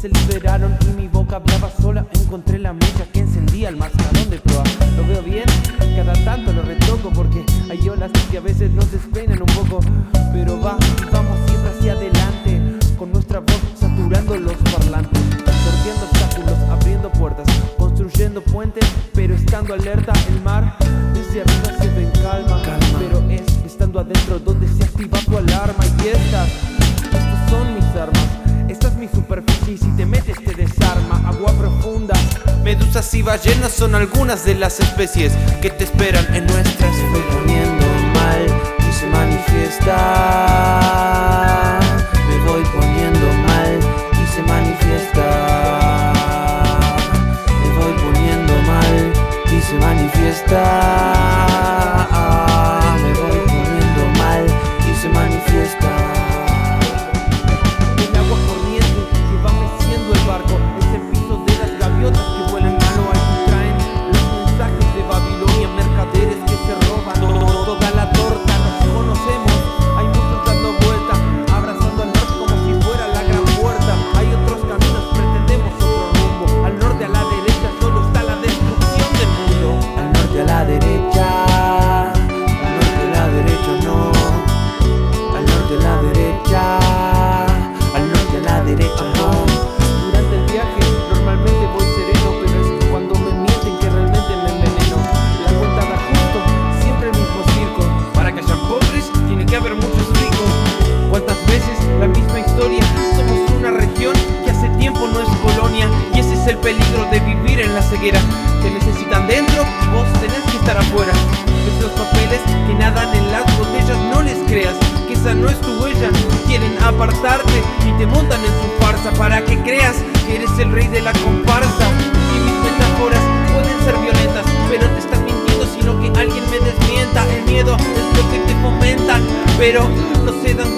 se liberaron y mi boca hablaba sola. Encontré la mecha que encendía el mascarón de proa. Lo veo bien, cada tanto lo retoco porque hay olas que a veces nos despeinan un poco. Pero va, vamos siempre hacia adelante, con nuestra voz saturando los parlantes. Sorteando obstáculos, abriendo puertas, construyendo puentes, pero estando alerta el mar. Desde arriba se ve en calma, pero es estando adentro donde se activa tu alarma. Y estas, y si te metes te desarma. Agua profunda. Medusas y ballenas son algunas de las especies que te esperan en nuestras Me voy poniendo mal y se manifiesta. Me voy poniendo mal y se manifiesta. Me voy poniendo mal y se manifiesta. Peligro de vivir en la ceguera. Te necesitan dentro vos tenés que estar afuera. Esos papeles que nadan en las botellas, no les creas que esa no es tu huella. Quieren apartarte y te montan en su farsa para que creas que eres el rey de la comparsa. Y mis metáforas pueden ser violentas, pero te están mintiendo, sino que alguien me desmienta. El miedo es lo que te fomentan, pero no se dan